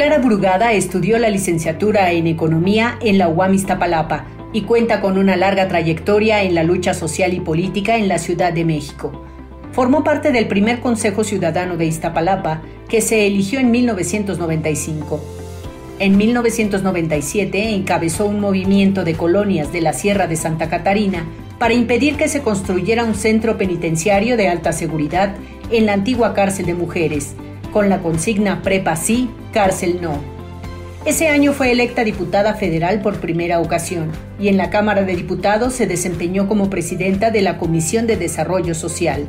Clara Brugada estudió la licenciatura en Economía en la UAM Iztapalapa y cuenta con una larga trayectoria en la lucha social y política en la Ciudad de México. Formó parte del primer Consejo Ciudadano de Iztapalapa, que se eligió en 1995. En 1997 encabezó un movimiento de colonias de la Sierra de Santa Catarina para impedir que se construyera un centro penitenciario de alta seguridad en la antigua cárcel de mujeres, con la consigna Prepa sí, cárcel no. Ese año fue electa diputada federal por primera ocasión y en la Cámara de Diputados se desempeñó como presidenta de la Comisión de Desarrollo Social.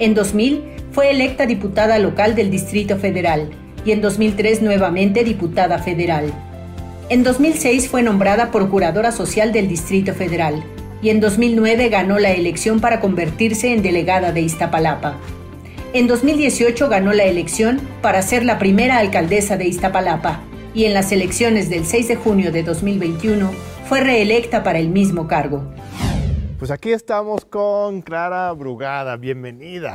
En 2000 fue electa diputada local del Distrito Federal y en 2003 nuevamente diputada federal. En 2006 fue nombrada Procuradora Social del Distrito Federal y en 2009 ganó la elección para convertirse en delegada de Iztapalapa. En 2018 ganó la elección para ser la primera alcaldesa de Iztapalapa y en las elecciones del 6 de junio de 2021 fue reelecta para el mismo cargo. Pues aquí estamos con Clara Brugada, bienvenida.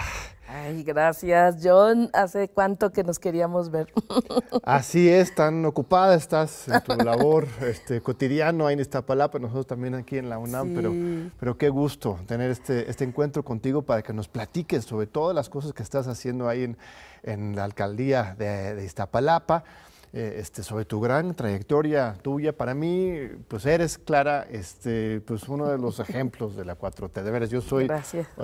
Ay, gracias, John. ¿Hace cuánto que nos queríamos ver? Así es, tan ocupada estás en tu labor este, cotidiano ahí en Iztapalapa, nosotros también aquí en la UNAM, pero, pero qué gusto tener este, este encuentro contigo para que nos platiques sobre todas las cosas que estás haciendo ahí en, en la alcaldía de, de Iztapalapa. Eh, este, sobre tu gran trayectoria tuya. Para mí, pues eres, Clara, este, pues uno de los ejemplos de la 4T. De veras, yo soy,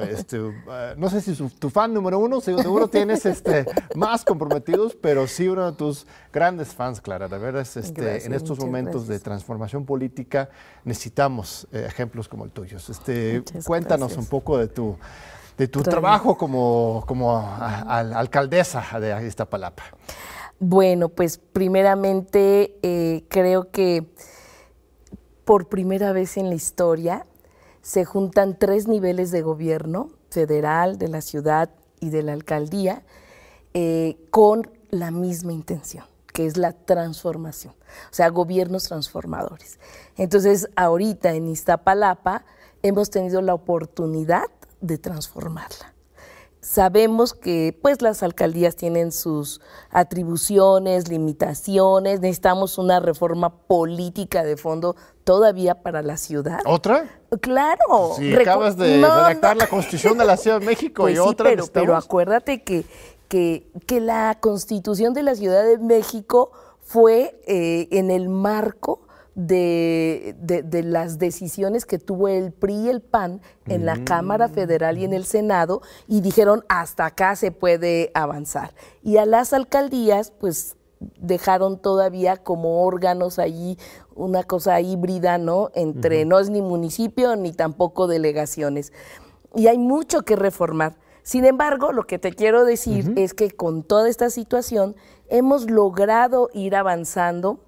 este, uh, no sé si tu fan número uno, seguro tienes este, más comprometidos, pero sí uno de tus grandes fans, Clara. De veras, este, en estos momentos de transformación política necesitamos eh, ejemplos como el tuyo. Este, cuéntanos un poco de tu de tu trabajo como, como alcaldesa de Iztapalapa. Bueno, pues primeramente eh, creo que por primera vez en la historia se juntan tres niveles de gobierno, federal, de la ciudad y de la alcaldía, eh, con la misma intención, que es la transformación, o sea, gobiernos transformadores. Entonces, ahorita en Iztapalapa hemos tenido la oportunidad de transformarla. Sabemos que pues las alcaldías tienen sus atribuciones, limitaciones, necesitamos una reforma política de fondo todavía para la ciudad. ¿Otra? Claro. Si acabas de redactar la Constitución de la Ciudad de México y pues otra. Pero, pero acuérdate que, que, que, la Constitución de la Ciudad de México fue eh, en el marco de, de, las decisiones que tuvo el PRI y el PAN en la Cámara Federal y en el Senado y dijeron hasta acá se puede avanzar. Y a las alcaldías, pues dejaron todavía como órganos allí una cosa híbrida, ¿no? Entre no es ni municipio ni tampoco delegaciones. Y hay mucho que reformar. Sin embargo, lo que te quiero decir es que con toda esta situación hemos logrado ir avanzando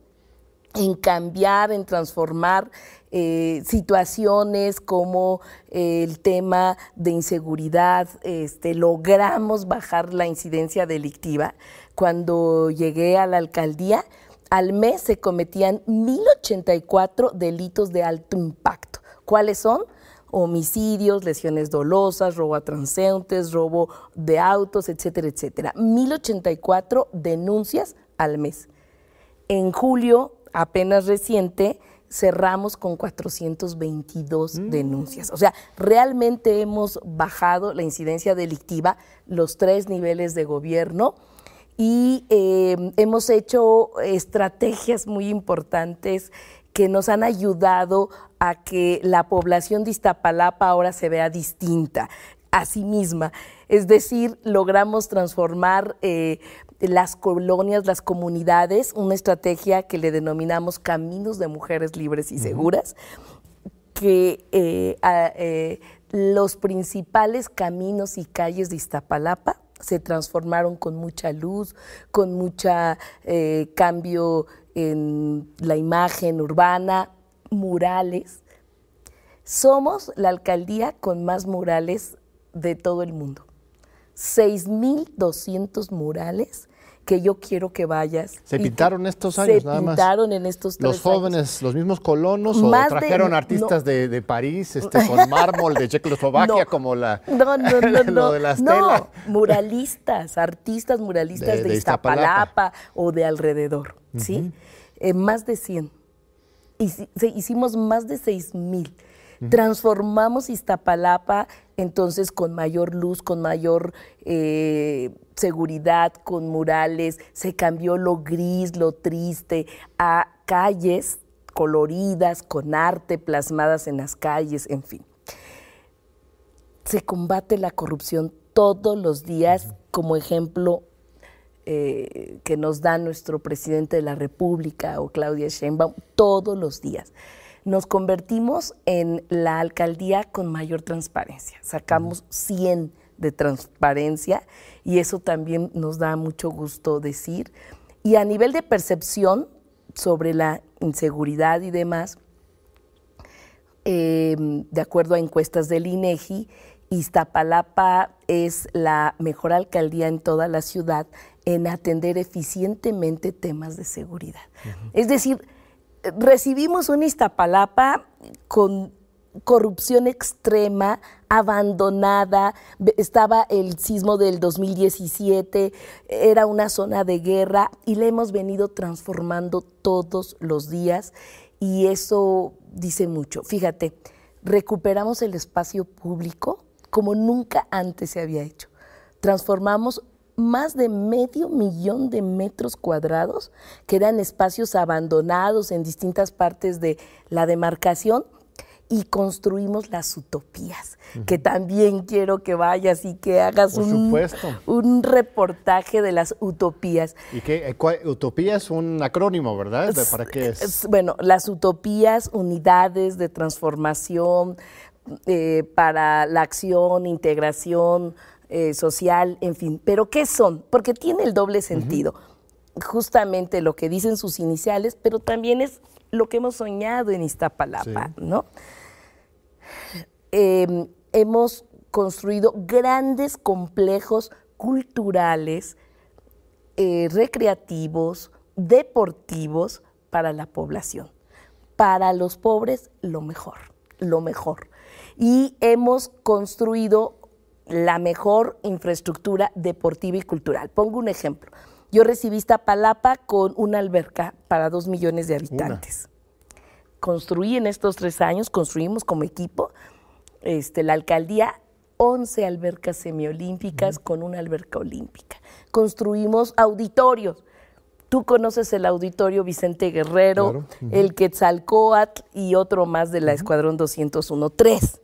en cambiar, en transformar eh, situaciones como eh, el tema de inseguridad. Este, logramos bajar la incidencia delictiva. Cuando llegué a la alcaldía, al mes se cometían 1.084 delitos de alto impacto. ¿Cuáles son? homicidios, lesiones dolosas, robo a transeúntes, robo de autos, etcétera, etcétera. 1084 denuncias al mes. En julio apenas reciente cerramos con 422 mm. denuncias. O sea, realmente hemos bajado la incidencia delictiva, los tres niveles de gobierno y eh, hemos hecho estrategias muy importantes que nos han ayudado a que la población de Iztapalapa ahora se vea distinta a sí misma. Es decir, logramos transformar eh, las colonias, las comunidades, una estrategia que le denominamos Caminos de Mujeres Libres y Seguras, que eh, eh, los principales caminos y calles de Iztapalapa se transformaron con mucha luz, con mucho eh, cambio en la imagen urbana, murales. Somos la alcaldía con más murales de todo el mundo. 6.200 murales que yo quiero que vayas. ¿Se pintaron estos años nada más? Se pintaron en estos tres ¿Los jóvenes, los mismos colonos o trajeron artistas de, París este, con mármol de Checoslovaquia como la, no, no, no, de muralistas, artistas muralistas de, Iztapalapa. o de alrededor, ¿sí? Eh, más de 100. Hicimos más de 6 mil. Transformamos Iztapalapa entonces con mayor luz, con mayor eh, seguridad, con murales, se cambió lo gris, lo triste, a calles coloridas, con arte plasmadas en las calles, en fin. Se combate la corrupción todos los días, como ejemplo eh, que nos da nuestro presidente de la República o Claudia Sheinbaum, todos los días nos convertimos en la alcaldía con mayor transparencia. Sacamos 100 de transparencia y eso también nos da mucho gusto decir. Y a nivel de percepción sobre la inseguridad y demás, em, de acuerdo a encuestas del INEGI, Iztapalapa es la mejor alcaldía en toda la ciudad en atender eficientemente temas de seguridad. Es decir, recibimos un Iztapalapa con corrupción extrema, abandonada, estaba el sismo del 2017, era una zona de guerra y la hemos venido transformando todos los días y eso dice mucho. Fíjate, recuperamos el espacio público como nunca antes se había hecho. Transformamos más de medio millón de metros cuadrados, que eran espacios abandonados en distintas partes de la demarcación, y construimos las utopías, que también quiero que vayas y que hagas un, un, reportaje de las utopías. ¿Y qué? Eh, utopía es un acrónimo, ¿verdad? ¿Para qué es? Bueno, las utopías, unidades de transformación eh, para la acción, integración, eh, social, en fin. Pero ¿qué son? Porque tiene el doble sentido. Justamente lo que dicen sus iniciales, pero también es lo que hemos soñado en Iztapalapa, ¿no? Em, hemos construido grandes complejos culturales, eh, recreativos, deportivos para la población. Para los pobres, lo mejor, lo mejor. Y hemos construido la mejor infraestructura deportiva y cultural. Pongo un ejemplo. Yo recibí esta palapa con una alberca para dos millones de habitantes. Construí en estos tres años, construimos como equipo, este, la alcaldía 11 albercas semiolímpicas con una alberca olímpica. Construimos auditorios. Tú conoces el auditorio Vicente Guerrero, el Quetzalcoatl y otro más de la Escuadrón 201. Tres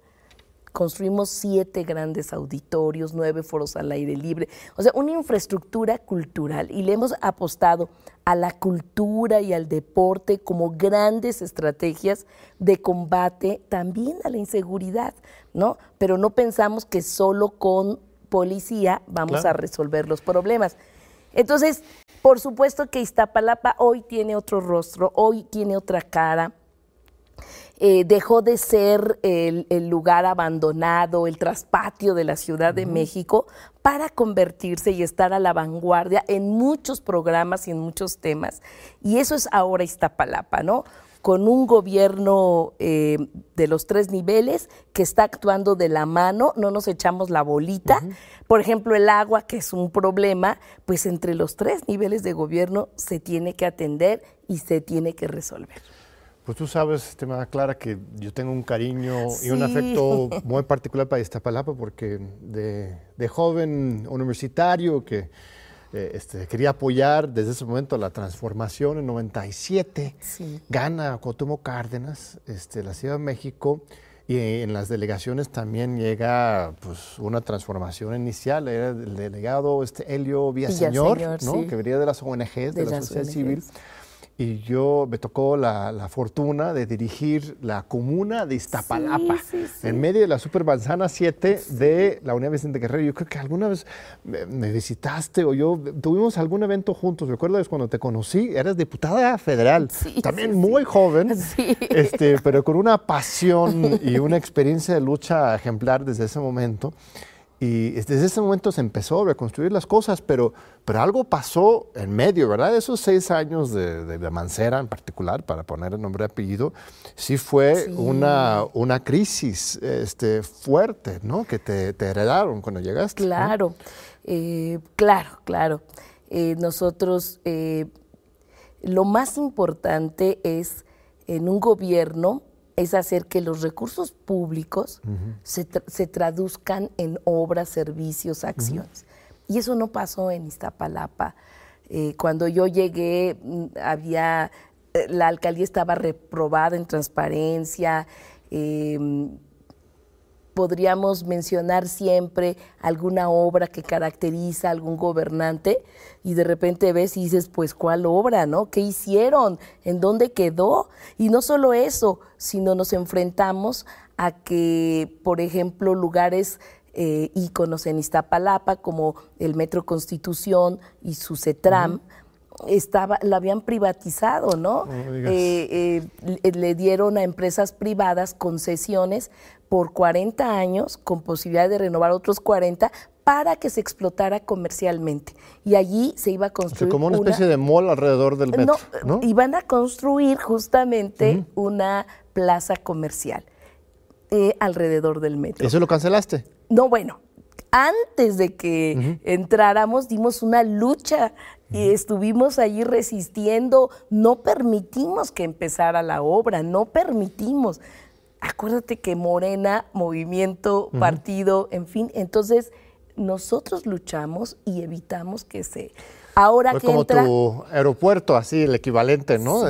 construimos siete grandes auditorios, nueve foros al aire libre, o sea, una infraestructura cultural y le hemos apostado a la cultura y al deporte como grandes estrategias de combate también a la inseguridad, ¿no? Pero no pensamos que solo con policía vamos a resolver los problemas. Entonces, por supuesto que Iztapalapa hoy tiene otro rostro, hoy tiene otra cara eh, dejó de ser el, lugar abandonado, el traspatio de la Ciudad de México, para convertirse y estar a la vanguardia en muchos programas y en muchos temas. Y eso es ahora Iztapalapa, ¿no? con un gobierno eh, de los tres niveles que está actuando de la mano, no nos echamos la bolita. Por ejemplo, el agua, que es un problema, pues entre los tres niveles de gobierno se tiene que atender y se tiene que resolver. Pues tú sabes, estimada Clara, que yo tengo un cariño y un afecto muy particular para Iztapalapa porque de, joven universitario que eh, este, quería apoyar desde ese momento la transformación en 97, gana Cotumo Cárdenas, este, la Ciudad de México, y en las delegaciones también llega pues, una transformación inicial. Era el delegado este Helio Villaseñor, ¿no? que venía de las ONGs, de, la sociedad civil y yo me tocó la, fortuna de dirigir la comuna de Iztapalapa, en medio de la Supermanzana 7 de la Unidad Vicente Guerrero. Yo creo que alguna vez me, visitaste o yo tuvimos algún evento juntos. Recuerdo cuando te conocí, eras diputada federal, también muy joven, este, pero con una pasión y una experiencia de lucha ejemplar desde ese momento. Y desde ese momento se empezó a reconstruir las cosas, pero, pero algo pasó en medio, ¿verdad? Esos seis años de, de, Mancera en particular, para poner el nombre y apellido, sí fue Una, una crisis este, fuerte, ¿no? Que te, heredaron cuando llegaste. Claro, eh, claro, claro. Eh, nosotros, eh, lo más importante es en un gobierno es hacer que los recursos públicos se, traduzcan en obras, servicios, acciones. Y eso no pasó en Iztapalapa. Eh, cuando yo llegué, mm, había, eh, la alcaldía estaba reprobada en transparencia, eh, podríamos mencionar siempre alguna obra que caracteriza a algún gobernante y de repente ves y dices, pues ¿cuál obra, no? ¿Qué hicieron? ¿En dónde quedó? Y no solo eso, sino nos enfrentamos a que, por ejemplo, lugares eh, en Iztapalapa, como el Metro Constitución y su CETRAM, estaba, la habían privatizado, ¿no? Eh, eh, le dieron a empresas privadas concesiones por 40 años con posibilidad de renovar otros 40 para que se explotara comercialmente. Y allí se iba a construir. como una especie de mall alrededor del metro. No, iban a construir justamente una plaza comercial eh, alrededor del metro. ¿Eso lo cancelaste? No, bueno, antes de que entráramos dimos una lucha y estuvimos allí resistiendo, no permitimos que empezara la obra, no permitimos. Acuérdate que Morena, movimiento, partido, en fin, entonces nosotros luchamos y evitamos que se... Ahora que como tu aeropuerto, así el equivalente, ¿no?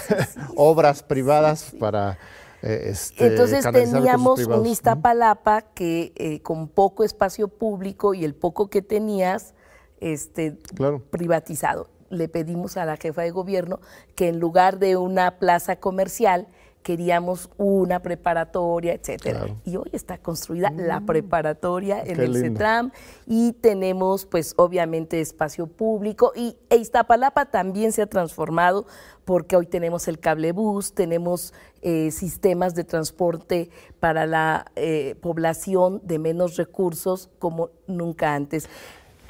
Obras privadas para... Eh, este, Entonces teníamos un Iztapalapa que eh, con poco espacio público y el poco que tenías, este, privatizado. Le pedimos a la jefa de gobierno que en lugar de una plaza comercial, queríamos una preparatoria, etcétera. Y hoy está construida la mm. preparatoria en el CETRAM y tenemos pues obviamente espacio público y e Iztapalapa también se ha transformado porque hoy tenemos el cable bus, tenemos eh, sistemas de transporte para la eh, población de menos recursos como nunca antes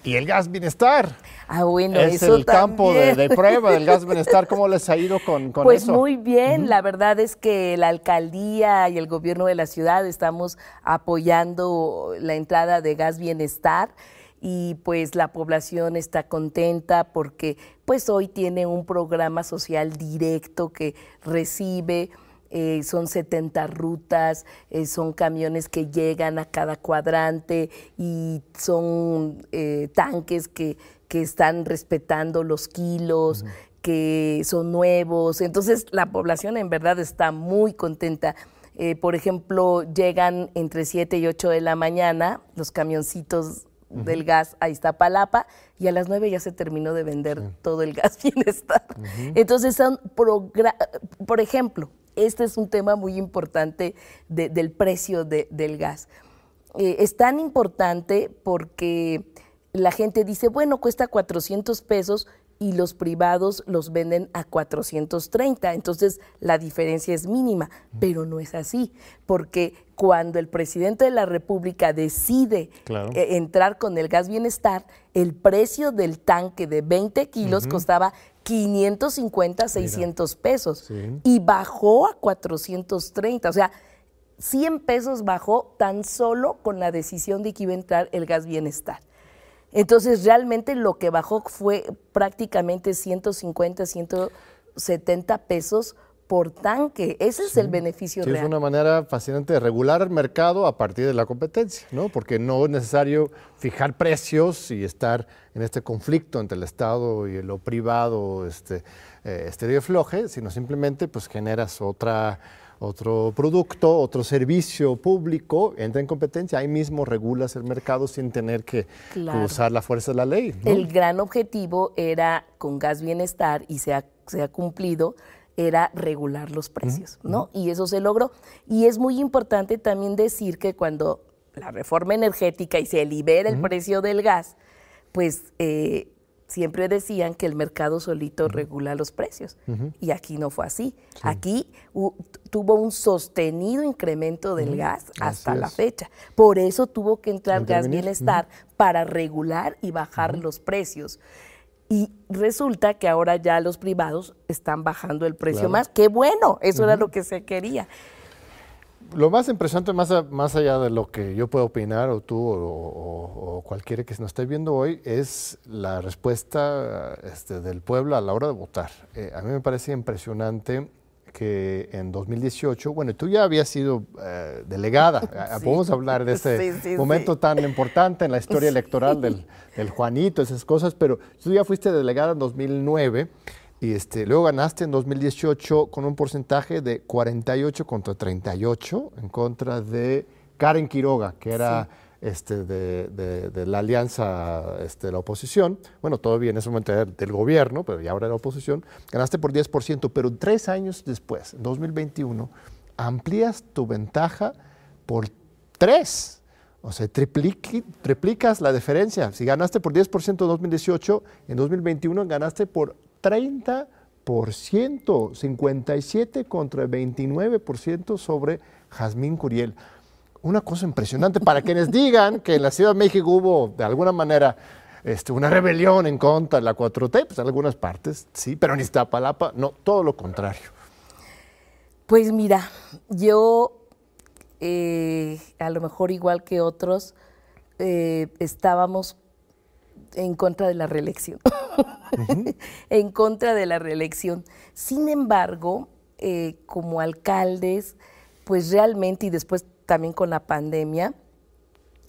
y el gas bienestar. Ah, bueno, es el campo de, prueba del gas bienestar. ¿Cómo les ha ido con, con pues eso? Pues muy bien, la verdad es que la alcaldía y el gobierno de la ciudad estamos apoyando la entrada de gas bienestar y pues la población está contenta porque pues hoy tiene un programa social directo que recibe eh, son 70 rutas, eh, son camiones que llegan a cada cuadrante y son eh, tanques que, están respetando los kilos, que son nuevos. Entonces la población en verdad está muy contenta. por ejemplo, llegan entre 7 y 8 de la mañana los camioncitos del gas a Iztapalapa y a las 9 ya se terminó de vender todo el gas bienestar. Entonces son, por ejemplo, este es un tema muy importante del precio del gas. Eh, es tan importante porque la gente dice, bueno, cuesta 400 pesos y los privados los venden a 430. Entonces la diferencia es mínima, pero no es así, porque cuando el presidente de la República decide eh, entrar con el gas bienestar, el precio del tanque de 20 kilos costaba 550, 600 pesos y bajó a 430. O sea, 100 pesos bajó tan solo con la decisión de que iba a entrar el gas bienestar. Entonces, realmente lo que bajó fue prácticamente 150, 170 pesos por tanque. Ese es el beneficio sí, real. Es una manera fascinante de regular el mercado a partir de la competencia, ¿no? Porque no es necesario fijar precios y estar en este conflicto entre el Estado y lo privado, este, eh, este floje, sino simplemente pues generas otra otro producto, otro servicio público, entra en competencia, ahí mismo regulas el mercado sin tener que, usar la fuerza de la ley. El gran objetivo era con gas bienestar y se se ha cumplido era regular los precios, ¿no? Y eso se logró. Y es muy importante también decir que cuando la reforma energética y se libera el precio del gas, pues eh, siempre decían que el mercado solito regula los precios. Y aquí no fue así. Aquí tuvo un sostenido incremento del gas hasta la fecha. Por eso tuvo que entrar Gas Bienestar para regular y bajar los precios. Y resulta que ahora ya los privados están bajando el precio más. ¡Qué bueno! Eso era lo que se quería lo más impresionante, más, más allá de lo que yo puedo opinar, o tú, o, cualquiera que nos esté viendo hoy, es la respuesta este, del pueblo a la hora de votar. Eh, a mí me parece impresionante que en 2018, bueno, tú ya habías sido eh, delegada, podemos hablar de ese momento tan importante en la historia electoral del, del Juanito, esas cosas, pero tú ya fuiste delegada en 2009 y este, luego ganaste en 2018 con un porcentaje de 48 contra 38 en contra de Karen Quiroga, que era este, de, la alianza este, de la oposición. Bueno, todavía en ese momento era del gobierno, pero ya ahora era oposición. Ganaste por 10%, pero tres años después, en 2021, amplías tu ventaja por tres. O sea, triplicas la diferencia. Si ganaste por 10% en 2018, en 2021 ganaste por 30%, 57 contra 29% sobre Jazmín Curiel. Una cosa impresionante para quienes digan que en la Ciudad de México hubo de alguna manera este, una rebelión en contra de la 4T, pues en algunas partes sí, pero en Iztapalapa no, todo lo contrario. Pues mira, yo eh, a lo mejor igual que otros eh, estábamos en contra de la reelección. en contra de la reelección. Sin embargo, eh, como alcaldes, pues realmente, y después también con la pandemia,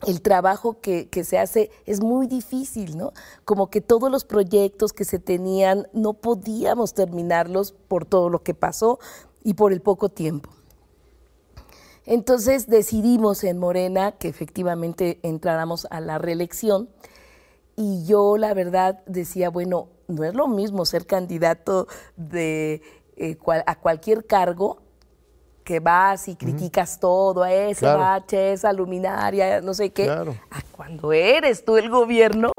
el trabajo que, se hace es muy difícil, ¿no? Como que todos los proyectos que se tenían no podíamos terminarlos por todo lo que pasó y por el poco tiempo. Entonces decidimos en Morena que efectivamente entráramos a la reelección y yo la verdad decía, bueno, no es lo mismo ser candidato eh, a cualquier cargo que vas y criticas todo, a ese bache, esa luminaria, no sé qué, a cuando eres tú el gobierno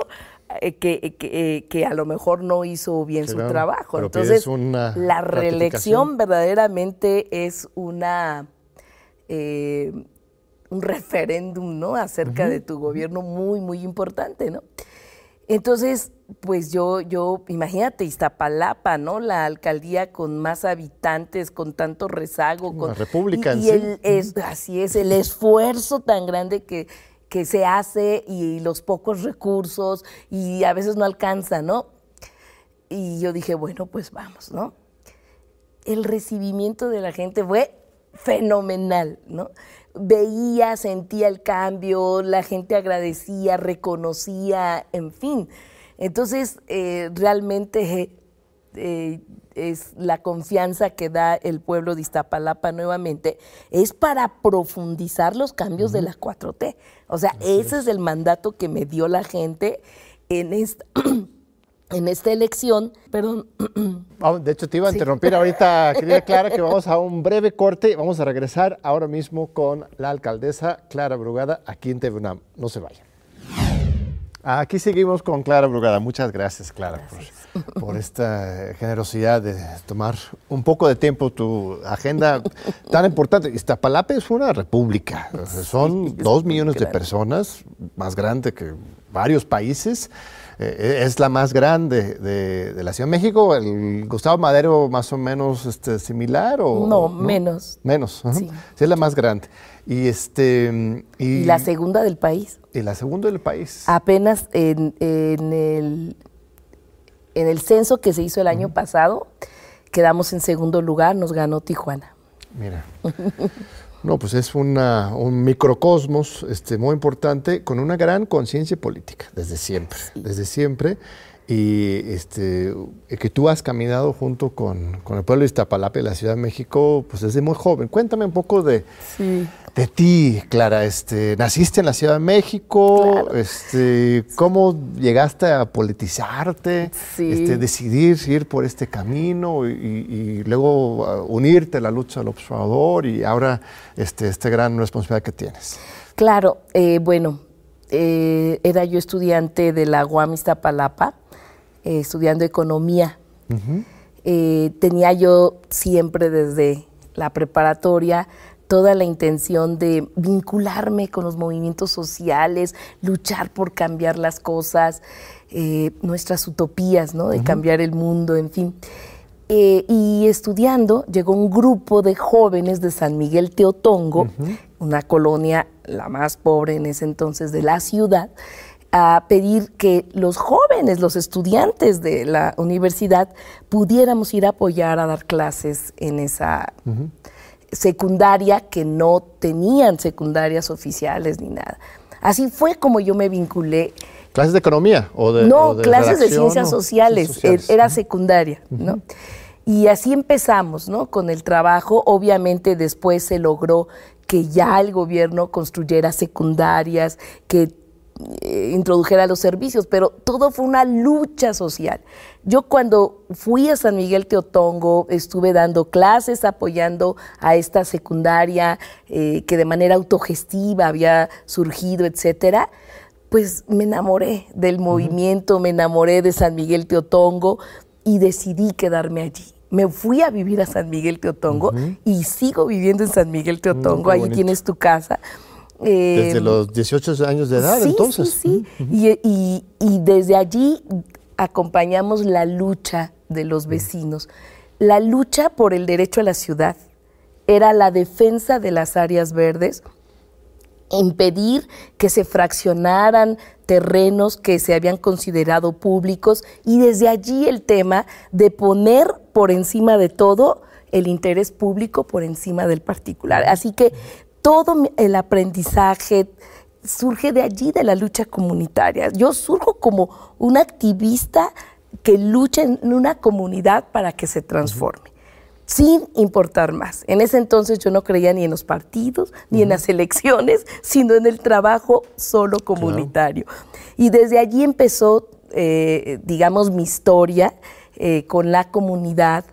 eh, que, eh, que, a lo mejor no hizo bien su trabajo. Entonces, la reelección verdaderamente es una un referéndum, ¿no? Acerca de tu gobierno muy, muy importante, ¿no? Entonces, pues yo, yo, imagínate, Iztapalapa, ¿no? La alcaldía con más habitantes, con tanto rezago. Con, la república y, el, es, Así es, el esfuerzo tan grande que, que se hace y los pocos recursos y a veces no alcanza, ¿no? Y yo dije, bueno, pues vamos, ¿no? El recibimiento de la gente fue fenomenal, ¿no? veía, sentía el cambio, la gente agradecía, reconocía, en fin. Entonces, eh, realmente eh, es la confianza que da el pueblo de Iztapalapa nuevamente, es para profundizar los cambios de la 4T. O sea, ese es el mandato que me dio la gente en esta... en esta elección, perdón. De hecho, te iba a interrumpir ahorita, querida Clara, que vamos a un breve corte. Vamos a regresar ahora mismo con la alcaldesa Clara Brugada aquí en TV No se vayan. Aquí seguimos con Clara Brugada. Muchas gracias, Clara, Por, esta generosidad de tomar un poco de tiempo tu agenda tan importante. Iztapalapa es una república. Son dos millones de personas, más grande que varios países. Eh, es la más grande de, la Ciudad de México. ¿El Gustavo Madero más o menos este, similar? O, no, menos. Menos, sí. es la más grande. Y, este, y, la segunda del país. Y la segunda del país. Apenas en, el, en el censo que se hizo el año pasado, quedamos en segundo lugar, nos ganó Tijuana. Mira. No, pues es un microcosmos este, muy importante con una gran conciencia política, desde siempre, desde siempre. Y este, que tú has caminado junto con, con, el pueblo de Iztapalapa y la Ciudad de México, pues desde muy joven. Cuéntame un poco de, de ti, Clara. Este, naciste en la Ciudad de México, este, ¿cómo llegaste a politizarte, este, decidir ir por este camino y, luego uh, unirte a la lucha del observador y ahora este, esta gran responsabilidad que tienes? Claro, eh, bueno, eh, era yo estudiante de la UAM Iztapalapa eh, estudiando economía. Eh, tenía yo siempre desde la preparatoria toda la intención de vincularme con los movimientos sociales, luchar por cambiar las cosas, nuestras utopías, ¿no? De cambiar el mundo, en fin. Eh, y estudiando, llegó un grupo de jóvenes de San Miguel Teotongo, una colonia la más pobre en ese entonces de la ciudad, a pedir que los jóvenes, los estudiantes de la universidad, pudiéramos ir a apoyar a dar clases en esa secundaria que no tenían secundarias oficiales ni nada. Así fue como yo me vinculé. ¿Clases de economía? O de, no, clases de ciencias sociales, era secundaria, ¿no? Y así empezamos, ¿no? Con el trabajo, obviamente después se logró que ya el gobierno construyera secundarias, que eh, introdujera los servicios, pero todo fue una lucha social. Yo cuando fui a San Miguel Teotongo estuve dando clases apoyando a esta secundaria eh, que de manera autogestiva había surgido, etcétera. Pues me enamoré del movimiento, me enamoré de San Miguel Teotongo y decidí quedarme allí me fui a vivir a San Miguel Teotongo y sigo viviendo en San Miguel Teotongo, mm, ahí tienes tu casa. Desde em, los 18 años de edad, entonces. Sí, sí. Y, desde allí acompañamos la lucha de los vecinos. La lucha por el derecho a la ciudad era la defensa de las áreas verdes, impedir que se fraccionaran terrenos que se habían considerado públicos y desde allí el tema de poner por encima de todo el interés público por encima del particular. Así que todo el aprendizaje surge de allí, de la lucha comunitaria. Yo surjo como una activista que lucha en una comunidad para que se transforme, sin importar más. En ese entonces yo no creía ni en los partidos, ni en las elecciones, sino en el trabajo solo comunitario. Y desde allí empezó, eh, digamos, mi historia eh, con la comunidad.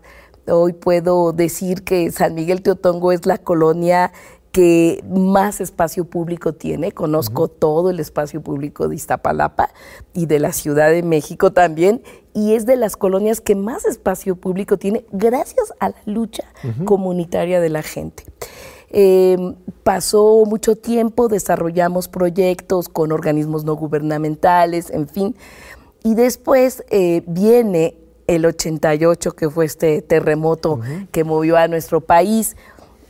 Hoy puedo decir que San Miguel Teotongo es la colonia que más espacio público tiene. Conozco todo el espacio público de Iztapalapa y de la Ciudad de México también. Y es de las colonias que más espacio público tiene gracias a la lucha comunitaria de la gente. Em, pasó mucho tiempo, desarrollamos proyectos con organismos no gubernamentales, en fin. Y después eh, viene el 88, que fue este terremoto que movió a nuestro país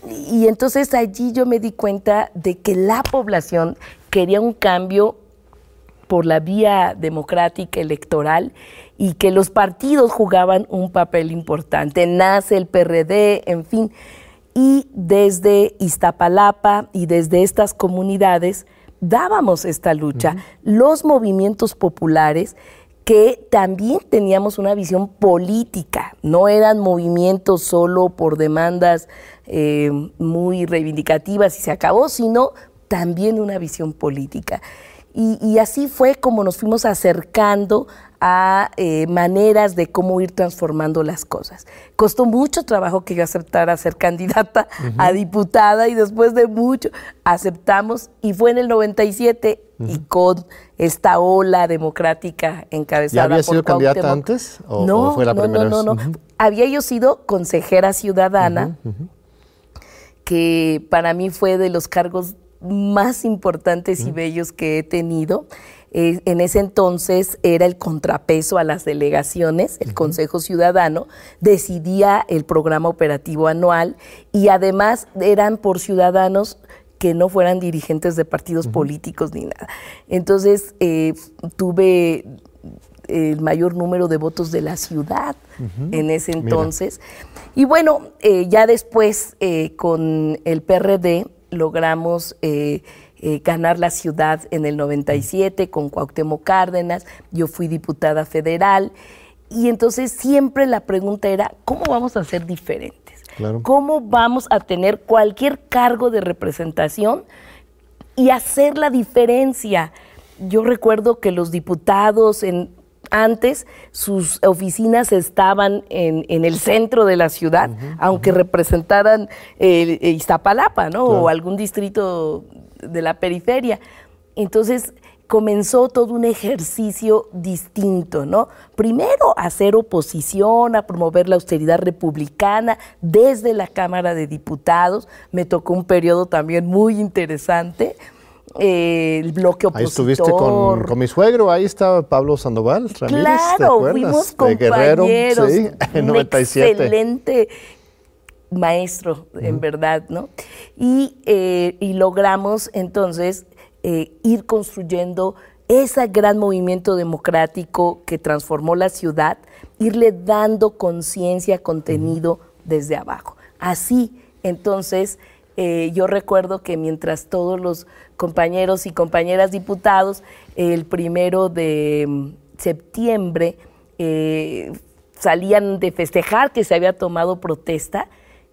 y entonces allí yo me di cuenta de que la población quería un cambio por la vía democrática electoral y que los partidos jugaban un papel importante. Nace el PRD, en fin. Y desde Iztapalapa y desde estas comunidades dábamos esta lucha. Los movimientos populares que también teníamos una visión política, no eran movimientos solo por demandas eh, muy reivindicativas y se acabó, sino también una visión política. Y, así fue como nos fuimos acercando a eh, maneras de cómo ir transformando las cosas. Costó mucho trabajo que yo aceptara ser candidata a diputada y después de mucho aceptamos y fue en el 97 y con esta ola democrática encabezada ¿Ya había sido candidata antes o, no, fue la no, primera no, no, no, Había yo sido consejera ciudadana que para mí fue de los cargos más importantes y bellos que he tenido. Eh, en ese entonces era el contrapeso a las delegaciones, el Consejo Ciudadano decidía el programa operativo anual y además eran por ciudadanos que no fueran dirigentes de partidos políticos ni nada. Entonces eh, tuve el mayor número de votos de la ciudad en ese entonces. Y bueno, eh, ya después eh, con el PRD logramos eh, ganar la ciudad en el 97 con Cuauhtémoc Cárdenas, yo fui diputada federal y entonces siempre la pregunta era, ¿cómo vamos a ser diferentes? ¿Cómo vamos a tener cualquier cargo de representación y hacer la diferencia? Yo recuerdo que los diputados en antes sus oficinas estaban en, el centro de la ciudad, aunque representaran eh, Iztapalapa, ¿no? O algún distrito de la periferia. Entonces, comenzó todo un ejercicio distinto, ¿no? Primero hacer oposición, a promover la austeridad republicana desde la Cámara de Diputados. Me tocó un periodo también muy interesante. Eh, el bloque opositor. Ahí estuviste con, mi suegro, ahí estaba Pablo Sandoval Ramírez, claro, fuimos compañeros, sí, en 97. excelente maestro, en verdad, ¿no? Y, eh, y logramos entonces eh, ir construyendo ese gran movimiento democrático que transformó la ciudad, irle dando conciencia, contenido desde abajo. Así, entonces, eh, yo recuerdo que mientras todos los compañeros y compañeras diputados, el primero de mm, septiembre, eh, salían de festejar que se había tomado protesta,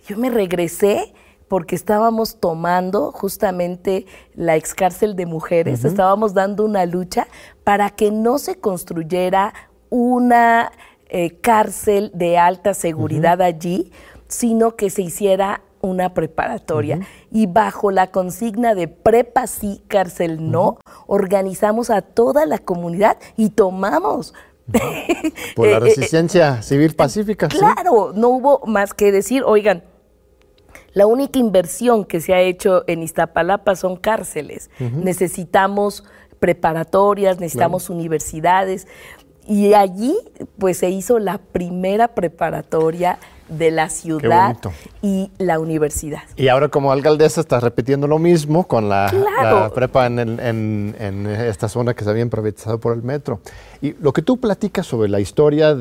yo me regresé porque estábamos tomando justamente la ex cárcel de mujeres, estábamos dando una lucha para que no se construyera una eh, cárcel de alta seguridad allí, sino que se hiciera una preparatoria. Y bajo la consigna de prepa sí, cárcel no, organizamos a toda la comunidad y tomamos. Por la eh, eh, resistencia civil pacífica. Claro, no hubo más que decir, oigan, la única inversión que se ha hecho en Iztapalapa son cárceles. Necesitamos preparatorias, necesitamos universidades. Y allí pues se hizo la primera preparatoria de la ciudad y la universidad. Y ahora como alcaldesa estás repitiendo lo mismo con la, prepa en, en, esta zona que se había privatizado por el metro. Y lo que tú platicas sobre la historia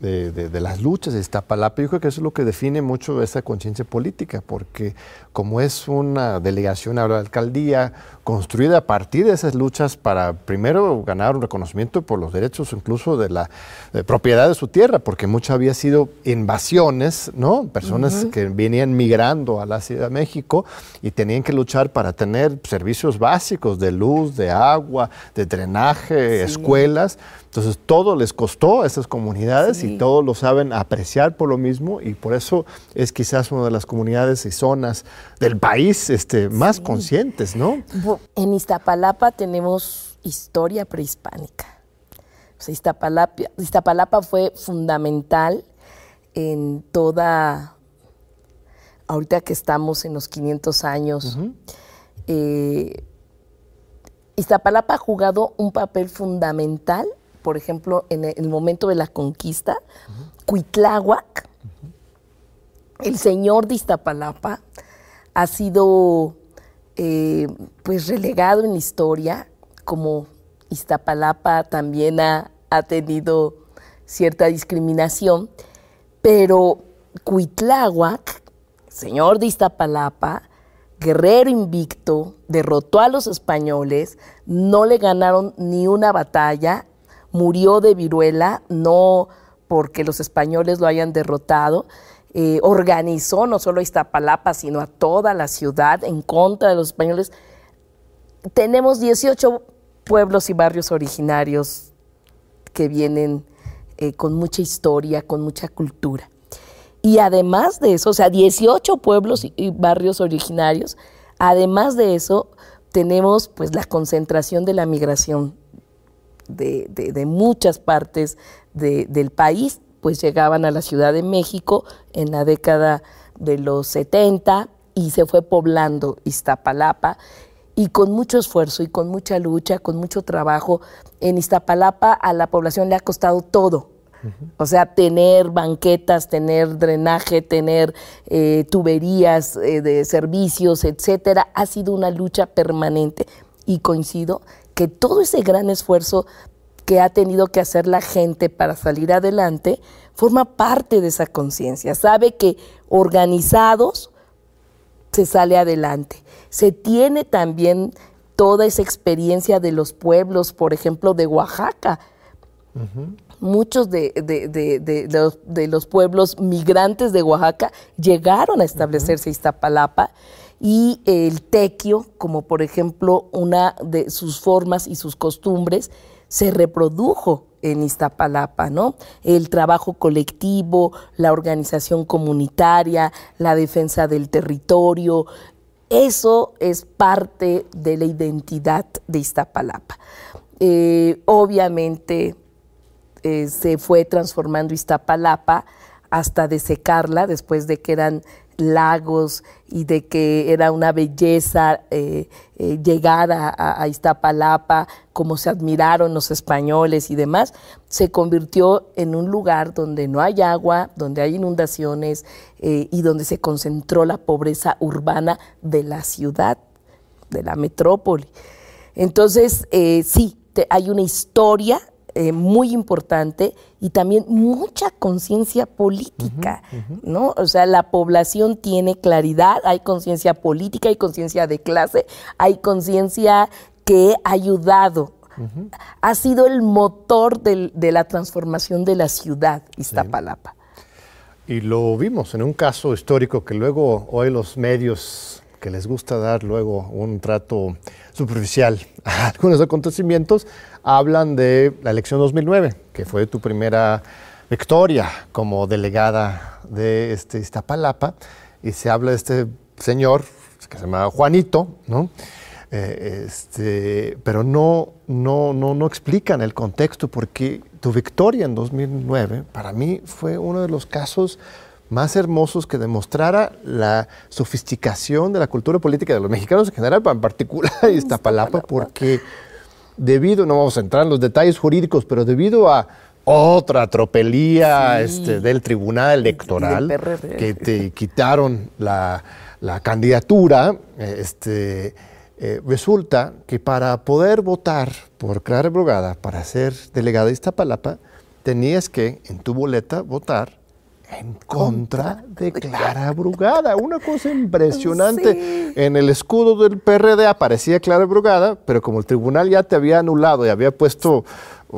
de, de, las luchas de Iztapalapa, yo creo que eso es lo que define mucho esa conciencia política, porque como es una delegación a la alcaldía construida a partir de esas luchas para primero ganar un reconocimiento por los derechos incluso de la propiedad de su tierra, porque mucho había sido invasiones, ¿no? Personas que venían migrando a la Ciudad de México y tenían que luchar para tener servicios básicos de luz, de agua, de drenaje, escuelas entonces todo les costó a esas comunidades y todos lo saben apreciar por lo mismo y por eso es quizás una de las comunidades y zonas del país este, más conscientes, ¿no? En Iztapalapa tenemos historia prehispánica. Iztapalapa, Iztapalapa fue fundamental en toda, ahorita que estamos en los 500 años, eh, Iztapalapa ha jugado un papel fundamental por ejemplo, en el momento de la conquista, Cuitláhuac, el señor de Iztapalapa, ha sido eh, pues relegado en la historia, como Iztapalapa también ha, ha tenido cierta discriminación, pero Cuitláhuac, señor de Iztapalapa, guerrero invicto, derrotó a los españoles, no le ganaron ni una batalla murió de viruela, no porque los españoles lo hayan derrotado, eh, organizó no solo a Iztapalapa, sino a toda la ciudad en contra de los españoles. Tenemos 18 pueblos y barrios originarios que vienen eh, con mucha historia, con mucha cultura. Y además de eso, o sea, 18 pueblos y barrios originarios, además de eso, tenemos pues la concentración de la migración de, muchas partes del país, pues llegaban a la Ciudad de México en la década de los 70 y se fue poblando Iztapalapa y con mucho esfuerzo y con mucha lucha, con mucho trabajo, en Iztapalapa a la población le ha costado todo. O sea, tener banquetas, tener drenaje, tener eh, tuberías eh, de servicios, etcétera, ha sido una lucha permanente. Y coincido que todo ese gran esfuerzo que ha tenido que hacer la gente para salir adelante forma parte de esa conciencia. Sabe que organizados se sale adelante. Se tiene también toda esa experiencia de los pueblos, por ejemplo, de Oaxaca. Muchos de, los, pueblos migrantes de Oaxaca llegaron a establecerse en Iztapalapa y el tequio, como por ejemplo una de sus formas y sus costumbres, se reprodujo en Iztapalapa, ¿no? El trabajo colectivo, la organización comunitaria, la defensa del territorio, Eso es parte de la identidad de Iztapalapa. Eh, obviamente eh, se fue transformando Iztapalapa hasta desecarla después de que eran lagos y de que era una belleza eh, eh, llegar a, Iztapalapa, como se admiraron los españoles y demás, se convirtió en un lugar donde no hay agua, donde hay inundaciones eh, y donde se concentró la pobreza urbana de la ciudad, de la metrópoli. Entonces, sí, hay una historia eh, muy importante y también mucha conciencia política, ¿no? O sea, la población tiene claridad, hay conciencia política, hay conciencia de clase, hay conciencia que ha ayudado. Ha sido el motor de la transformación de la ciudad, Iztapalapa. Y lo vimos en un caso histórico que luego hoy los medios que les gusta dar luego un trato superficial a algunos acontecimientos, hablan de la elección 2009, que fue tu primera victoria como delegada de este Iztapalapa, y se habla de este señor que se llama Juanito, ¿no? Eh, este, pero no, no, no, no explican el contexto porque tu victoria en 2009 para mí fue uno de los casos más hermosos que demostrara la sofisticación de la cultura política de los mexicanos en general, pero en particular Iztapalapa, porque debido, no vamos a entrar en los detalles jurídicos, pero debido a otra tropelía este, del Tribunal Electoral, que te quitaron la, candidatura, este, eh, resulta que para poder votar por Clara Brugada, para ser delegada de Iztapalapa, tenías que en tu boleta votar en contra de Clara Brugada. Una cosa impresionante. En el escudo del PRD aparecía Clara Brugada, pero como el tribunal ya te había anulado y había puesto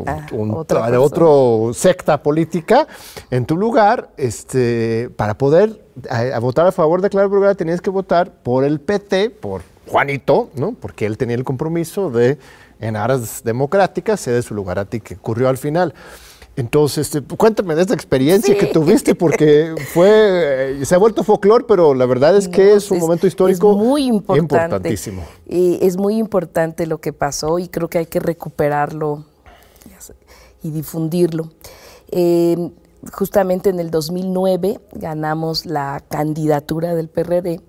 ah, un, otro secta política en tu lugar, este, para poder votar a favor de Clara Brugada tenías que votar por el PT, por Juanito, ¿no? porque él tenía el compromiso de, en aras democráticas, ceder su lugar a ti, que ocurrió al final. Entonces, este, cuéntame de esta experiencia que tuviste, porque fue, se ha vuelto folclore, pero la verdad es que es un momento histórico muy importantísimo. Y es muy importante lo que pasó y creo que hay que recuperarlo y difundirlo. Em, justamente en el 2009 ganamos la candidatura del PRD.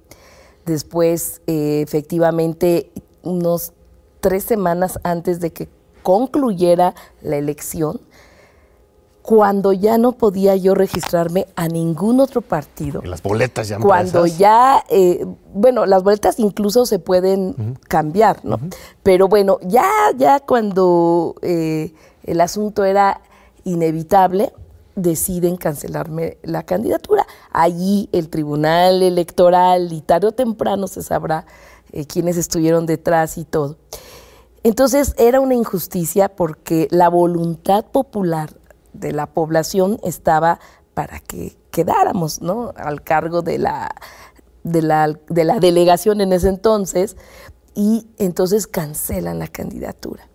Después, eh, efectivamente, unos tres semanas antes de que concluyera la elección, cuando ya no podía yo registrarme a ningún otro partido. Las boletas ya Cuando ya, eh, bueno, las boletas incluso se pueden cambiar, ¿no? Pero bueno, ya, ya cuando eh, el asunto era inevitable, deciden cancelarme la candidatura. Allí el Tribunal Electoral y tarde o temprano se sabrá eh, quiénes estuvieron detrás y todo. Entonces era una injusticia porque la voluntad popular de la población estaba para que quedáramos ¿no? al cargo de la, de la, de la delegación en ese entonces y entonces cancelan la candidatura.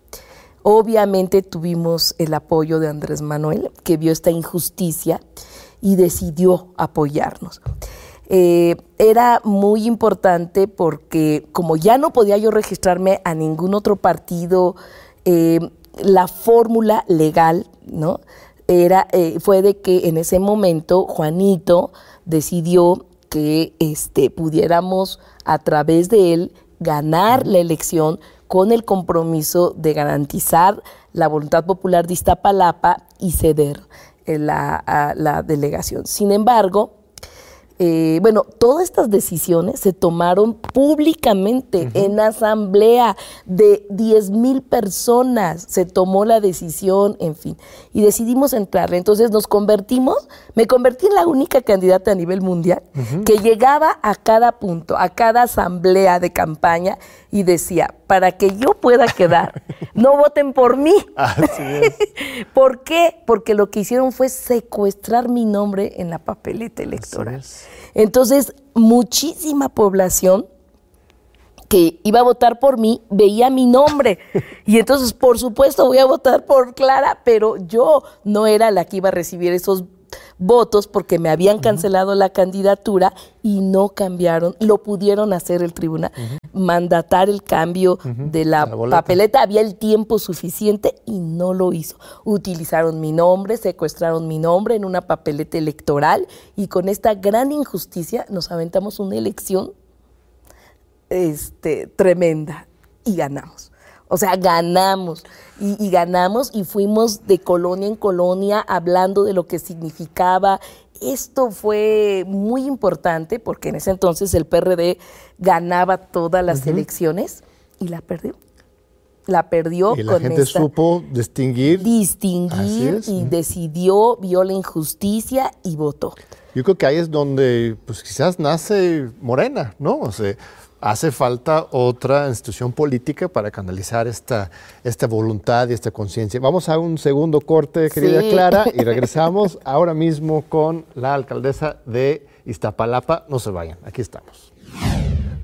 Obviamente tuvimos el apoyo de Andrés Manuel, que vio esta injusticia y decidió apoyarnos. Eh, era muy importante porque como ya no podía yo registrarme a ningún otro partido, eh, la fórmula legal, ¿no? Era, eh, fue de que en ese momento Juanito decidió que este, pudiéramos a través de él ganar la elección con el compromiso de garantizar la voluntad popular de Iztapalapa y ceder eh, la, la delegación. Sin embargo, eh, bueno, todas estas decisiones se tomaron públicamente en asamblea de 10 mil personas. Se tomó la decisión, en fin, y decidimos entrarle. Entonces nos convertimos, me convertí en la única candidata a nivel mundial que llegaba a cada punto, a cada asamblea de campaña y decía, para que yo pueda quedar, no voten por mí. ¿Por qué? Porque lo que hicieron fue secuestrar mi nombre en la papeleta electoral. Entonces, muchísima población que iba a votar por mí veía mi nombre. Y entonces, por supuesto, voy a votar por Clara, pero yo no era la que iba a recibir esos votos porque me habían cancelado la candidatura y no cambiaron, lo pudieron hacer el tribunal, mandatar el cambio de la, papeleta, había el tiempo suficiente y no lo hizo. Utilizaron mi nombre, secuestraron mi nombre en una papeleta electoral y con esta gran injusticia nos aventamos una elección este, tremenda y ganamos. O sea, ganamos y, ganamos y fuimos de colonia en colonia hablando de lo que significaba. Esto fue muy importante porque en ese entonces el PRD ganaba todas las elecciones y la perdió. La perdió y la gente supo distinguir. Distinguir y decidió, vio la injusticia y votó. Yo creo que ahí es donde, pues quizás nace Morena, ¿no? O sea, hace falta otra institución política para canalizar esta, esta voluntad y esta conciencia. Vamos a un segundo corte, querida Clara, y regresamos ahora mismo con la alcaldesa de Iztapalapa. No se vayan, aquí estamos.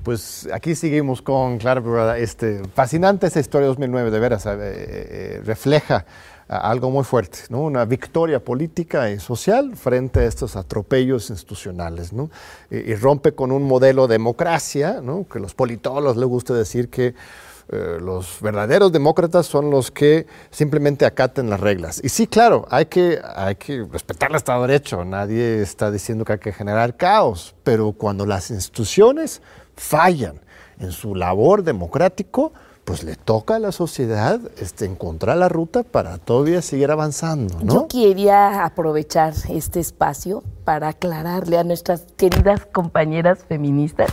Pues aquí seguimos con Clara, este, fascinante esa historia de 2009, de veras, eh, eh, refleja algo muy fuerte, ¿no? una victoria política y social frente a estos atropellos institucionales. ¿no? Y, rompe con un modelo de democracia, ¿no? que los politólogos les gusta decir que eh, los verdaderos demócratas son los que simplemente acaten las reglas. Y sí, claro, hay que, hay que respetar el Estado de Derecho, nadie está diciendo que hay que generar caos, pero cuando las instituciones fallan en su labor democrático, pues le toca a la sociedad este, encontrar la ruta para todavía seguir avanzando. ¿no? Yo quería aprovechar este espacio para aclararle a nuestras queridas compañeras feministas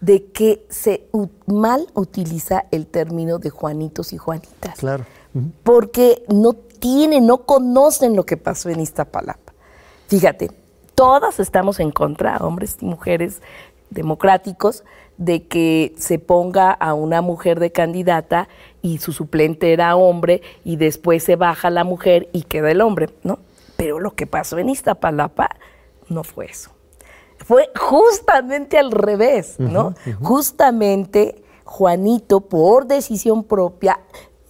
de que se mal utiliza el término de Juanitos y Juanitas. Claro. Porque no tienen, no conocen lo que pasó en Iztapalapa. Fíjate, todas estamos en contra, hombres y mujeres democráticos, de que se ponga a una mujer de candidata y su suplente era hombre y después se baja la mujer y queda el hombre, ¿no? Pero lo que pasó en Iztapalapa no fue eso. Fue justamente al revés, ¿no? Justamente Juanito, por decisión propia,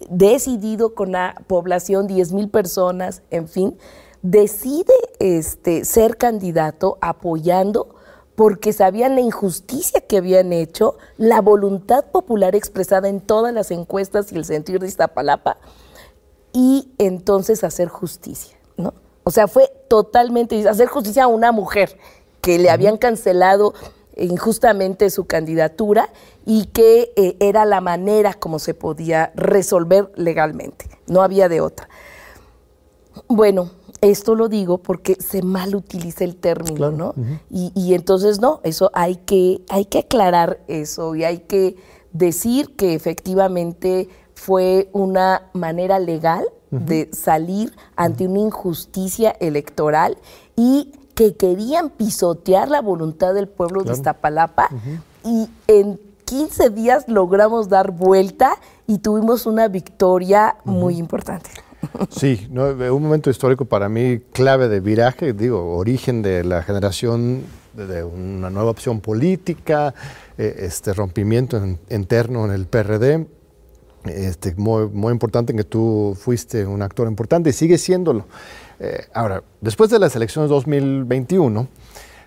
decidido con la población, 10 mil personas, en fin, decide este, ser candidato apoyando porque sabían la injusticia que habían hecho, la voluntad popular expresada en todas las encuestas y el sentir de Iztapalapa, y entonces hacer justicia, ¿no? O sea, fue totalmente hacer justicia a una mujer que le habían cancelado injustamente su candidatura y que eh, era la manera como se podía resolver legalmente, no había de otra. Bueno, esto lo digo porque se mal utiliza el término, ¿no? y, entonces no, eso hay que, hay que aclarar eso y hay que decir que efectivamente fue una manera legal de salir ante una injusticia electoral y que querían pisotear la voluntad del pueblo de Iztapalapa y en 15 días logramos dar vuelta y tuvimos una victoria muy importante. Sí, un momento histórico para mí clave de viraje, digo, origen de la generación de una nueva opción política, eh, este rompimiento interno en el PRD. Este, muy, importante en que tú fuiste un actor importante y sigue siéndolo. Eh, ahora, después de las elecciones 2021,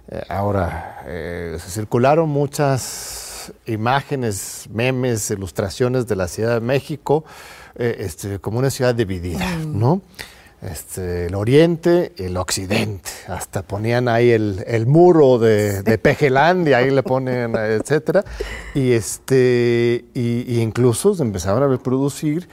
eh, ahora se circularon muchas imágenes, memes, ilustraciones de la Ciudad de México eh, este, como una ciudad dividida, mm. ¿no? Este, el oriente el occidente. Hasta ponían ahí el, muro de, de, Pejelandia, ahí le ponen, etcétera. Y, este, y, incluso se empezaron a reproducir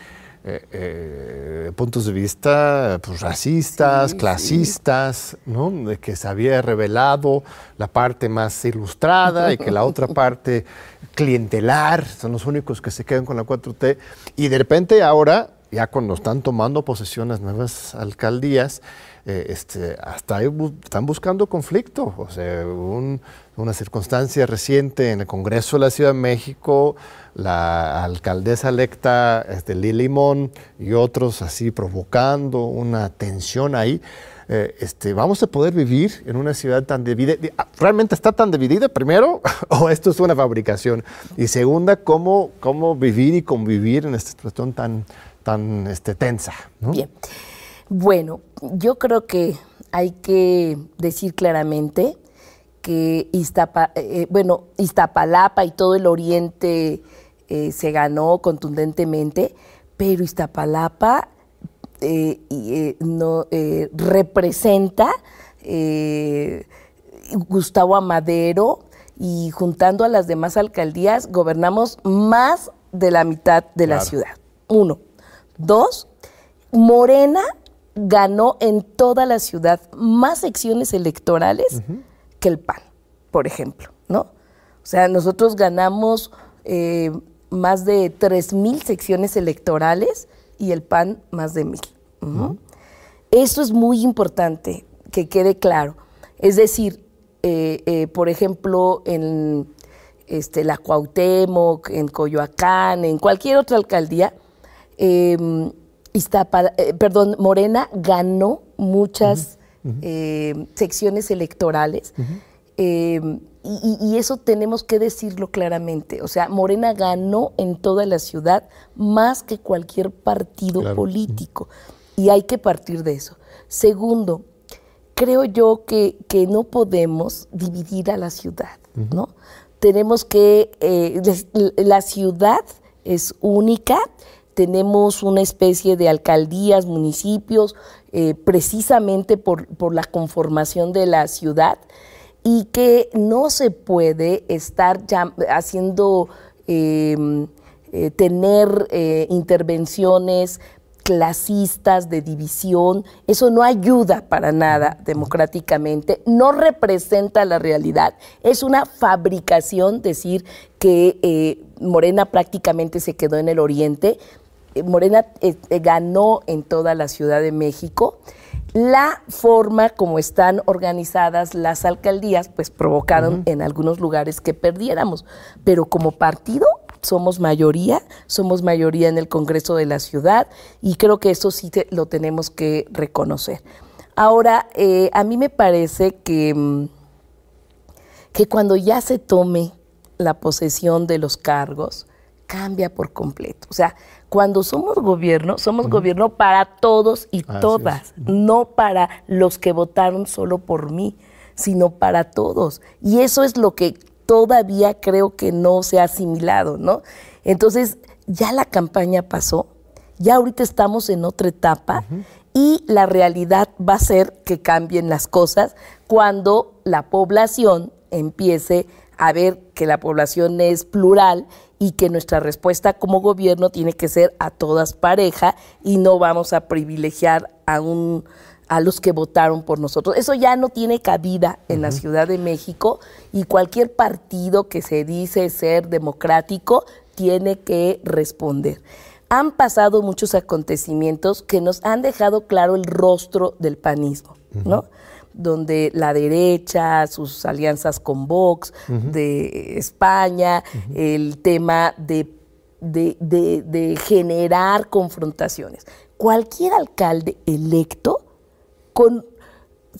eh, eh, puntos de vista pues, racistas, clasistas, ¿no? de que se había revelado la parte más ilustrada y que la otra parte clientelar, son los únicos que se quedan con la 4T. Y de repente ahora, ya cuando están tomando posesión las nuevas alcaldías, eh, este, hasta ahí están buscando conflicto. O sea, una circunstancia reciente en el Congreso de la Ciudad de México, la alcaldesa electa este, Lili Limón y otros así provocando una tensión ahí. Eh, este, vamos a poder vivir en una ciudad tan dividida. ¿Realmente está tan dividida, primero, o esto es una fabricación? Y segunda, ¿cómo, cómo vivir y convivir en esta situación tan, tan este, tensa? Bien. Bueno, yo creo que hay que decir claramente que eh, bueno, Iztapalapa y todo el oriente eh, se ganó contundentemente, pero Iztapalapa eh, no, representa Gustavo Amadero y juntando a las demás alcaldías gobernamos más de la mitad de la ciudad. Uno. Dos, Morena ganó en toda la ciudad más secciones electorales que el PAN, por ejemplo, ¿no? O sea, nosotros ganamos eh, más de 3.000 secciones electorales y el PAN más de 1.000. Eso es muy importante, que quede claro. Es decir, eh, eh, por ejemplo, en este, la Cuauhtémoc, en Coyoacán, en cualquier otra alcaldía, em, eh, perdón, Morena ganó muchas eh, secciones electorales. Eh, y, eso tenemos que decirlo claramente. O sea, Morena ganó en toda la ciudad más que cualquier partido político. Y hay que partir de eso. Segundo, creo yo que, no podemos dividir a la ciudad, ¿no? Tenemos que, la ciudad es única, tenemos una especie de alcaldías, municipios, eh, precisamente por, la conformación de la ciudad y que no se puede estar ya haciendo, em, eh, tener eh, intervenciones clasistas, de división, eso no ayuda para nada democráticamente, no representa la realidad, es una fabricación decir que Morena prácticamente se quedó en el oriente, Morena eh, eh, ganó en toda la Ciudad de México. La forma como están organizadas las alcaldías, pues provocaron en algunos lugares que perdiéramos. Pero como partido somos mayoría, somos mayoría en el Congreso de la Ciudad y creo que eso sí lo tenemos que reconocer. Ahora, a mí me parece que, mm, que cuando ya se tome la posesión de los cargos, cambia por completo. O sea, cuando somos gobierno, somos gobierno para todos y todas, no para los que votaron solo por mí, sino para todos. Y eso es lo que todavía creo que no se ha asimilado, ¿no? Entonces, ya la campaña pasó, ya ahorita estamos en otra etapa y la realidad va a ser que cambien las cosas cuando la población empiece a ver que la población es plural y que nuestra respuesta como gobierno tiene que ser a todas pareja y no vamos a privilegiar a un a los que votaron por nosotros. Eso ya no tiene cabida en la Ciudad de México y cualquier partido que se dice ser democrático tiene que responder. Han pasado muchos acontecimientos que nos han dejado claro el rostro del panismo, ¿no? Donde la derecha, sus alianzas con Vox, de España, el tema de, de, generar confrontaciones. Cualquier alcalde electo, con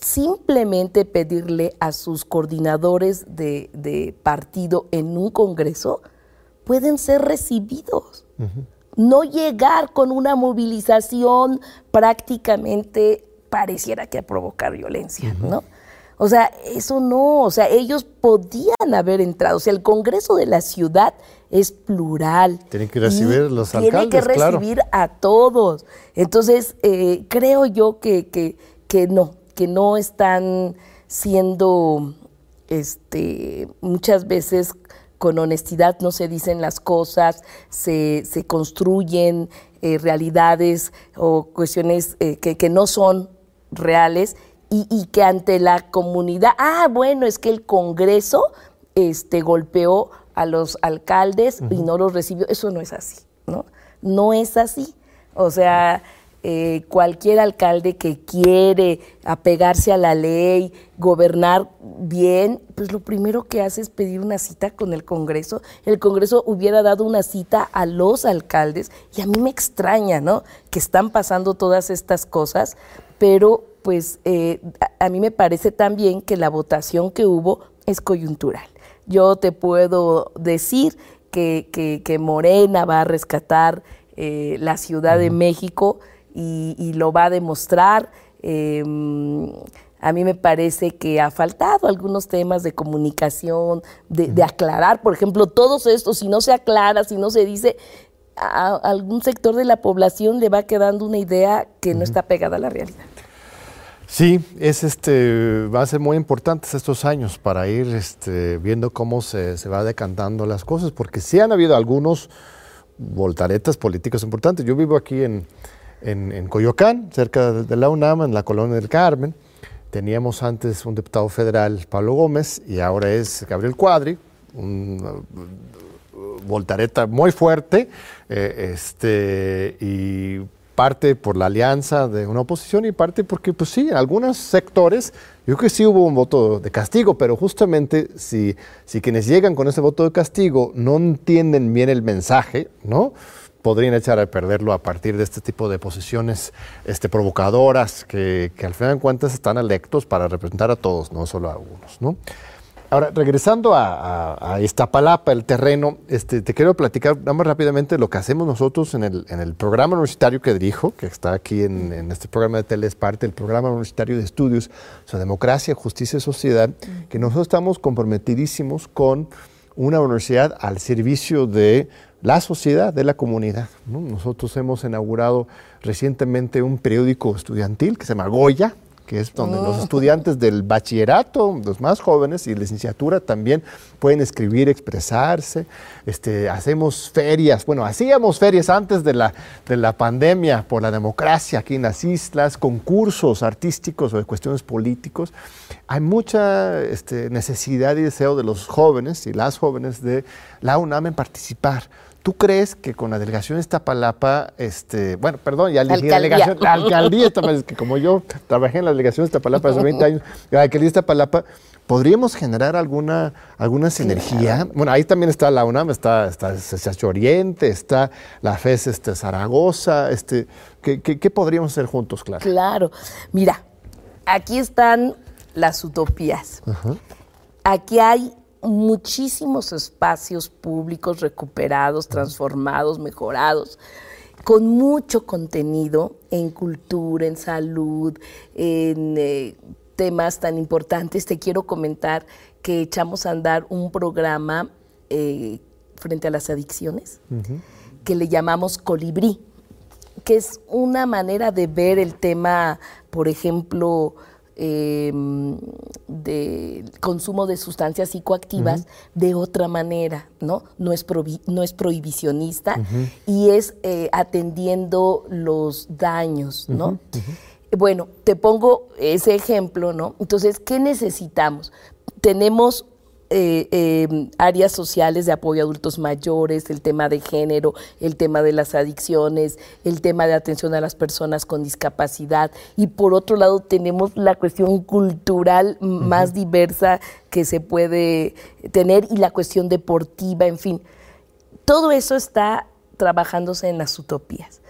simplemente pedirle a sus coordinadores de, partido en un congreso, pueden ser recibidos. No llegar con una movilización prácticamente pareciera que a provocar violencia, ¿no? O sea, eso no, o sea, ellos podían haber entrado. O sea, el Congreso de la ciudad es plural. Tienen que recibir los alcaldes, Tiene que recibir a todos. Entonces, eh, creo yo que, que, no, que no están siendo, este, muchas veces con honestidad no se dicen las cosas, se, se construyen eh, realidades o cuestiones eh, que, que no son reales y, que ante la comunidad, ah, bueno, es que el Congreso este, golpeó a los alcaldes y no los recibió. Eso no es así, ¿no? No es así. O sea, eh, cualquier alcalde que quiere apegarse a la ley, gobernar bien, pues lo primero que hace es pedir una cita con el Congreso. El Congreso hubiera dado una cita a los alcaldes y a mí me extraña, ¿no? Que están pasando todas estas cosas, pero pues eh, a, mí me parece también que la votación que hubo es coyuntural. Yo te puedo decir que, que, Morena va a rescatar eh, la Ciudad de México y, lo va a demostrar. Em, A mí me parece que ha faltado algunos temas de comunicación, de, aclarar, por ejemplo, todos estos, si no se aclara, si no se dice, a algún sector de la población le va quedando una idea que no está pegada a la realidad. Sí, es este, va a ser muy importante estos años para ir este, viendo cómo se, se, va decantando las cosas, porque sí han habido algunos voltaretas políticos importantes. Yo vivo aquí en, en, Coyoacán, cerca de, la UNAM, en la colonia del Carmen. Teníamos antes un diputado federal, Pablo Gómez, y ahora es Gabriel Cuadri, un voltareta muy fuerte, eh, este, y parte por la alianza de una oposición y parte porque, pues sí, en algunos sectores, yo creo que sí hubo un voto de castigo, pero justamente si, si quienes llegan con ese voto de castigo no entienden bien el mensaje, ¿no? podrían echar a perderlo a partir de este tipo de posiciones este, provocadoras que, que al final de cuentas están electos para representar a todos, no solo a algunos, ¿no? Ahora, regresando a, esta palapa, el terreno, este, te quiero platicar nada más rápidamente lo que hacemos nosotros en el, en el programa universitario que dirijo, que está aquí en, este programa de tele, es parte del programa universitario de estudios sobre democracia, justicia y sociedad, que nosotros estamos comprometidísimos con una universidad al servicio de la sociedad, de la comunidad. Nosotros hemos inaugurado recientemente un periódico estudiantil que se llama Goya, que es donde los oh. estudiantes del bachillerato, los más jóvenes y licenciatura también pueden escribir, expresarse. Este, hacemos ferias, bueno, hacíamos ferias antes de la, de la pandemia por la democracia aquí en las islas, concursos artísticos o de cuestiones políticos. Hay mucha este, necesidad y deseo de los jóvenes y las jóvenes de la UNAM en participar. ¿Tú crees que con la delegación de Iztapalapa, este, bueno, perdón, ya la delegación, la alcaldía, que como yo trabajé en la delegación de Iztapalapa hace 20 años, la alcaldía de Iztapalapa, ¿podríamos generar alguna, alguna sinergia? Bueno, ahí también está la UNAM, está, está Oriente, está la FES este, Zaragoza, este, ¿qué, qué, podríamos hacer juntos, claro? Claro, mira, aquí están las utopías. Aquí hay muchísimos espacios públicos recuperados, transformados, mejorados, con mucho contenido en cultura, en salud, en eh, temas tan importantes. Te quiero comentar que echamos a andar un programa eh, frente a las adicciones que le llamamos Colibrí, que es una manera de ver el tema, por ejemplo, eh, de consumo de sustancias psicoactivas de otra manera, ¿no? No es, no es prohibicionista y es eh, atendiendo los daños, ¿no? Bueno, te pongo ese ejemplo, ¿no? Entonces, ¿qué necesitamos? Tenemos eh, em, áreas sociales de apoyo a adultos mayores, el tema de género, el tema de las adicciones, el tema de atención a las personas con discapacidad. Y por otro lado tenemos la cuestión cultural más diversa que se puede tener y la cuestión deportiva, en fin. Todo eso está trabajándose en las utopías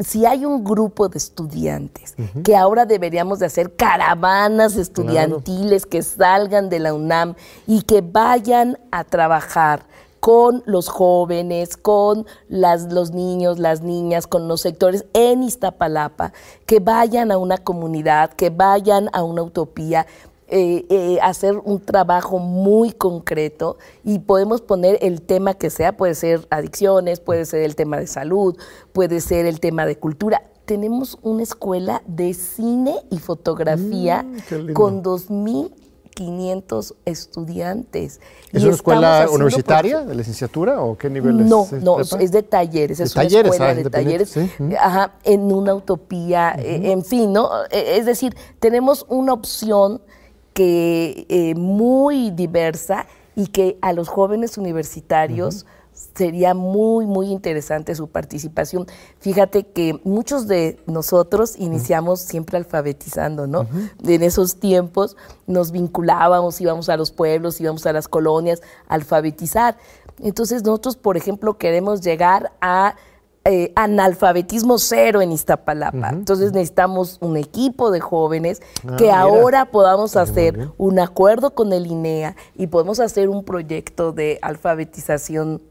si hay un grupo de estudiantes que ahora deberíamos de hacer caravanas estudiantiles que salgan de la UNAM y que vayan a trabajar con los jóvenes, con las, los niños, las niñas, con los sectores en Iztapalapa, que vayan a una comunidad, que vayan a una utopía, eh, eh, hacer un trabajo muy concreto y podemos poner el tema que sea, puede ser adicciones, puede ser el tema de salud, puede ser el tema de cultura. Tenemos una escuela de cine y fotografía mm, con 2.500 estudiantes. ¿Es una escuela universitaria de licenciatura o qué nivel es? No, no, es de talleres, es una escuela ah, de talleres, ajá, en una utopía, eh, en fin, ¿no? Es decir, tenemos una opción que eh, muy diversa y que a los jóvenes universitarios sería muy, muy interesante su participación. Fíjate que muchos de nosotros iniciamos siempre alfabetizando, ¿no? En esos tiempos nos vinculábamos, íbamos a los pueblos, íbamos a las colonias a alfabetizar. Entonces nosotros, por ejemplo, queremos llegar a eh, analfabetismo cero en Iztapalapa. Entonces necesitamos un equipo de jóvenes ah, que ahora podamos hacer un acuerdo con el INEA y podemos hacer un proyecto de alfabetización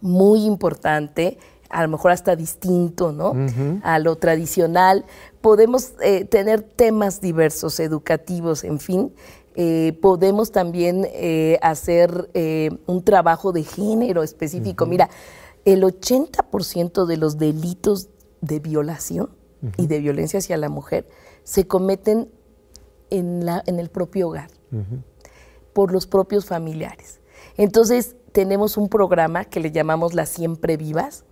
muy importante a lo mejor hasta distinto, ¿no? A lo tradicional. Podemos eh, tener temas diversos, educativos, en fin. Eh, podemos también hacer un trabajo de género específico. Mira, el 80% de los delitos de violación y de violencia hacia la mujer se cometen en, la, en el propio hogar, por los propios familiares. Entonces, tenemos un programa que le llamamos Las Siempre Vivas.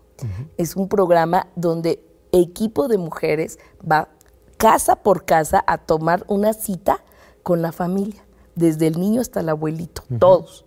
Es un programa donde equipo de mujeres va casa por casa a tomar una cita con la familia, desde el niño hasta el abuelito, todos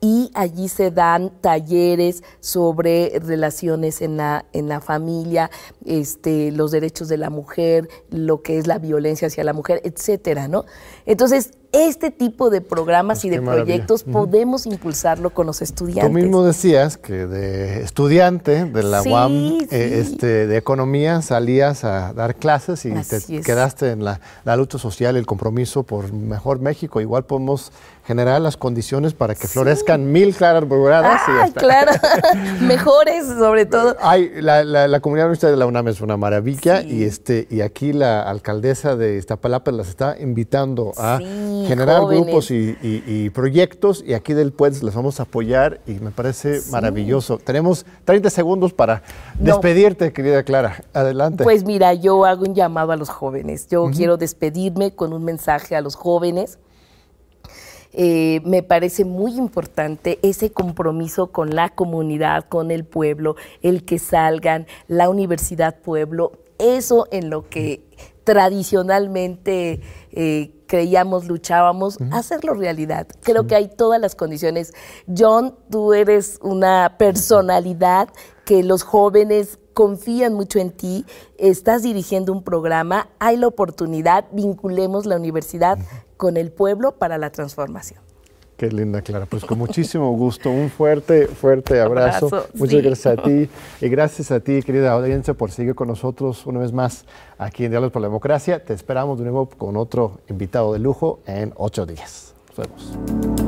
y allí se dan talleres sobre relaciones en la, en la familia, este, los derechos de la mujer, lo que es la violencia hacia la mujer, etcétera, ¿no? Entonces, este tipo de programas pues y de proyectos podemos impulsarlo con los estudiantes. Tú mismo decías que de estudiante de la UAM eh, este, de economía salías a dar clases y te quedaste en la, la lucha social, el compromiso por mejor México. Igual podemos generar las condiciones para que florezcan mil claras borradas. Ah, claro, mejores sobre todo. Hay, la, la, comunidad universitaria de la UNAM es una maravilla y, este, y aquí la alcaldesa de Iztapalapa las está invitando a generar grupos y, proyectos y aquí del PUEDS les vamos a apoyar y me parece maravilloso. Tenemos 30 segundos para despedirte, querida Clara. Adelante. Pues mira, yo hago un llamado a los jóvenes. Yo quiero despedirme con un mensaje a los jóvenes eh, me parece muy importante ese compromiso con la comunidad, con el pueblo, el que salgan, la universidad pueblo, eso en lo que tradicionalmente eh, creíamos, luchábamos, hacerlo realidad. Creo que hay todas las condiciones. John, tú eres una personalidad que los jóvenes confían mucho en ti, estás dirigiendo un programa, hay la oportunidad, vinculemos la universidad con el pueblo para la transformación. Qué linda, Clara. Pues con muchísimo gusto. Un fuerte, fuerte abrazo. Muchas gracias a ti. Y gracias a ti, querida audiencia, por seguir con nosotros una vez más aquí en Diálogos por la Democracia. Te esperamos de nuevo con otro invitado de lujo en ocho días. Nos vemos.